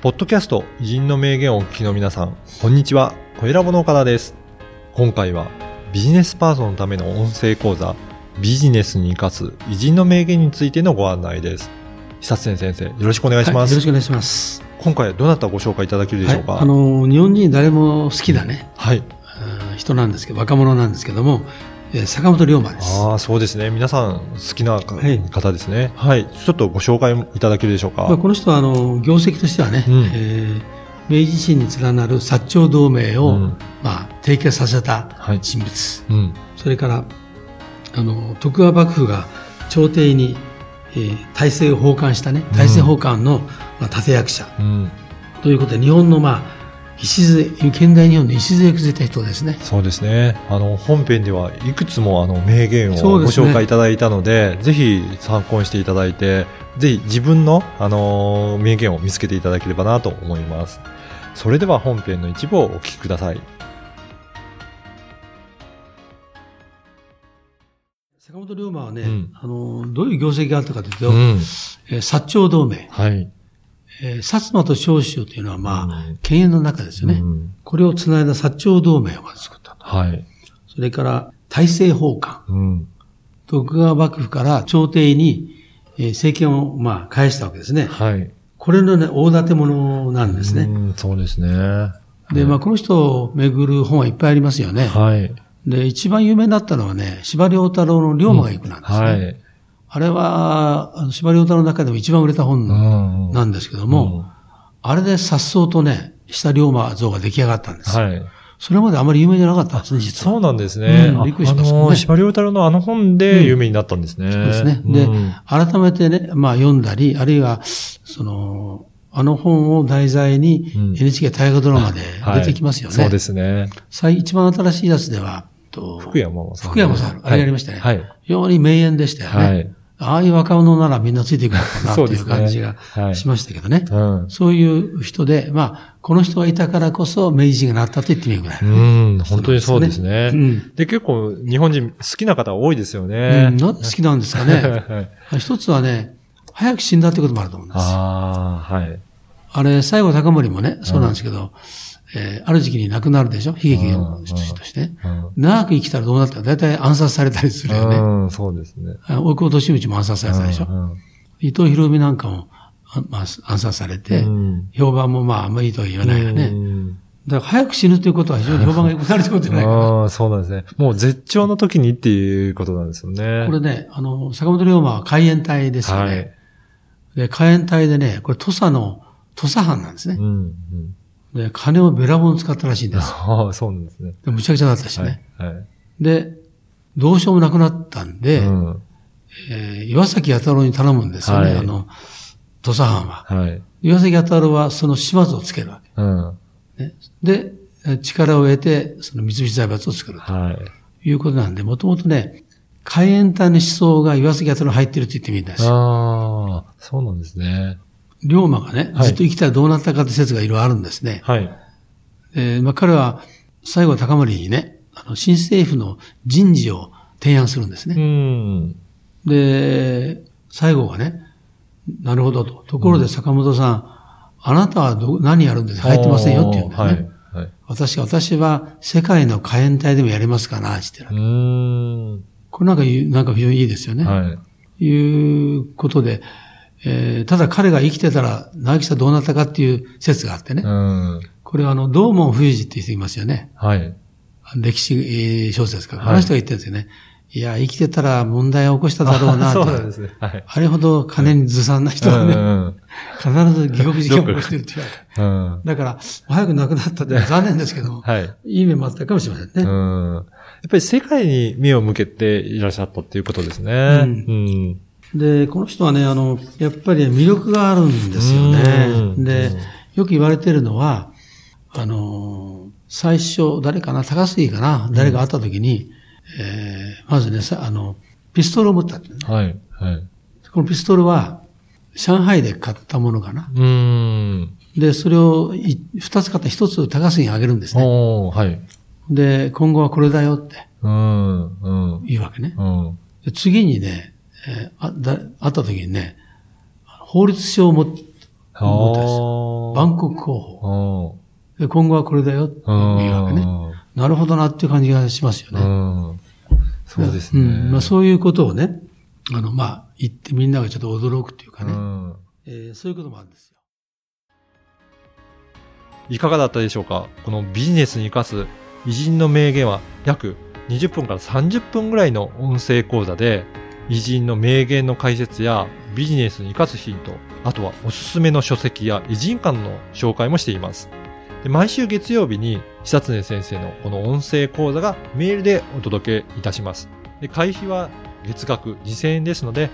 ポッドキャスト偉人の名言をお聞きの皆さん、こんにちは。小ラボの岡田です。今回はビジネスパーソンのための音声講座、ビジネスに生かす偉人の名言についてのご案内です。久津先生、よろしくお願いします。はい、よろしくお願いします。今回はどなたご紹介いただけるでしょうか、はい、あの、日本人誰も好きだね。はい。人なんですけど、若者なんですけども、えー、坂本龍馬です。ああ、そうですね。皆さん好きな方ですね。はい、はい。ちょっとご紹介いただけるでしょうか。まあ、この人は、あの、業績としてはね、うん、えー、明治維新に連なる薩長同盟を、うん、まあ、締結させた人物。はいうん、それから、あの、徳川幕府が朝廷に、えー、大政を奉還したね、大政奉還の、まあ、立役者。ということで、日本の、まあ、礎、現代日本の礎崩れた人ですね。そうですね。あの、本編ではいくつもあの名言をご紹介いただいたので、でね、ぜひ参考にしていただいて、ぜひ自分の、あの、名言を見つけていただければなと思います。それでは本編の一部をお聞きください。坂本龍馬はね、うん、あの、どういう業績があったかというと、うん、えー、薩長同盟。はい。えー、薩摩と長州というのは、まあ、うん、犬猿の中ですよね。うん、これをつないだ薩長同盟をまず作ったと。はい。それから、大政奉還。うん、徳川幕府から朝廷に、えー、政権を、まあ、返したわけですね。はい。これのね、大立て者なんですね。うん、そうですね。で、まあ、この人をめぐる本はいっぱいありますよね。はい。で、一番有名になったのはね、司馬遼太郎の龍馬が行くなんですね。はい。あれは、司馬遼太郎の中でも一番売れた本なんですけども、うんうん、あれで颯爽とね、した龍馬像が出来上がったんです。はい。それまであまり有名じゃなかったんですね、実は。そうなんですね。うん、びっくりしますね。あの、司馬遼太郎のあの本で有名になったんですね。うん、そうですね。で、改めてね、まあ読んだり、あるいは、その、あの本を題材に NHK 大河ドラマで 出てきますよね。はい、そうですね。一番新しいやつでは、と福山さん。福山さん。あれやりましたね。はい。非常に名演でしたよね。はい。ああいう若者ならみんなついていくのかなという感じがしましたけどね。そう,ねはいうん、そういう人で、まあ、この人がいたからこそ明治がなったと言ってみるぐらい、ね。うん、本当にそうですね。うん、で、結構日本人好きな方多いですよね。うん、なんで好きなんですかね。一つはね、早く死んだってこともあると思うんです。ああ、はい。あれ、西郷隆盛もね、そうなんですけど、うんえー、ある時期に亡くなるでしょ？悲劇の人として、うん。長く生きたらどうなったか、だいたい暗殺されたりするよね。うん、そうですね。大久保利道も暗殺されたでしょ、伊藤博美なんかも、まあ、暗殺されて、うん、評判もまあ、あんまりいいとは言わないよね。うん、だから早く死ぬということは非常に評判が良くなるってことじゃないかな。ああ、そうなんですね。もう絶頂の時にっていうことなんですよね。これね、あの、坂本龍馬は海援隊ですよね。はい、で、海援隊でね、これ土佐の、土佐藩なんですね。うんうんで、金をべらぼうに使ったらしいんです。ああ、そうなんですね。でむちゃくちゃだったしね。はい。はい、で、どうしようもなくなったんで、うん、えー、岩崎弥太郎に頼むんですよね、はい、あの、土佐藩は。はい。岩崎弥太郎はその始末をつけるわけ。うん。ね、で、力を得て、その三菱財閥を作ると。はい。いうことなんで、もともとね、海援隊の思想が岩崎弥太郎に入ってるって言ってみたんですよ。ああ、そうなんですね。龍馬がね、ずっと生きたらどうなったかって説がいろいろあるんですね。はい。えー、まあ、彼は、西郷隆盛にね、あの、新政府の人事を提案するんですね。うん。で、西郷がね、なるほどと。ところで坂本さん、うん、あなたはど何やるんですか？入ってませんよって言うんだよね。はい。はい、私、私は世界の火炎隊でもやりますかなって言ってる。うん。これなんか、なんか非常にいいですよね。はい。いうことで、えー、ただ彼が生きてたら、長木さんどうなったかっていう説があってね。うん、これはあの、道門冬治って人いますよね。はい。歴史小説から。はい、あの人が言ってるんですよね。いや、生きてたら問題を起こしただろうなと。そうなんですね。はい。あれほど金にずさんな人はね、うん、必ず下克事件を起こしてるって言われて。うん、だから、早く亡くなったって残念ですけども、はい。いい面もあったかもしれませんね。うん。やっぱり世界に目を向けていらっしゃったっていうことですね。うん。うんで、この人はね、あの、やっぱり魅力があるんですよね。で、よく言われてるのは、あの、最初、誰かな、高杉かな、誰が会った時に、えー、まずね、さあの、ピストルを持ったって、ね。はい、はい。このピストルは、上海で買ったものかな。うん。で、それを二つ買った一つ高杉にあげるんですね。おはい。で、今後はこれだよって。うん、うん。言うわけね。うん。で次にね、えー、あだ会った時にね、法律書を持って、持ったんですよ。万国候補。で今後はこれだよっていうわけね。なるほどなっていう感じがしますよね。そうですね。うんまあ、そういうことをね、あの、まあ、言ってみんながちょっと驚くっていうかね、えー、そういうこともあるんですよ。いかがだったでしょうか？このビジネスに生かす偉人の名言は約20分から30分ぐらいの音声講座で、偉人の名言の解説やビジネスに生かすヒント、あとはおすすめの書籍や偉人間の紹介もしています。で毎週月曜日に久常先生のこの音声講座がメールでお届けいたします。で会費は月額2000円ですので、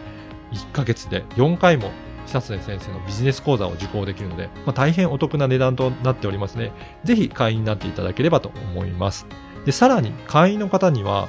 1ヶ月で4回も久常先生のビジネス講座を受講できるので、まあ、大変お得な値段となっておりますね。ぜひ会員になっていただければと思います。で、さらに会員の方には、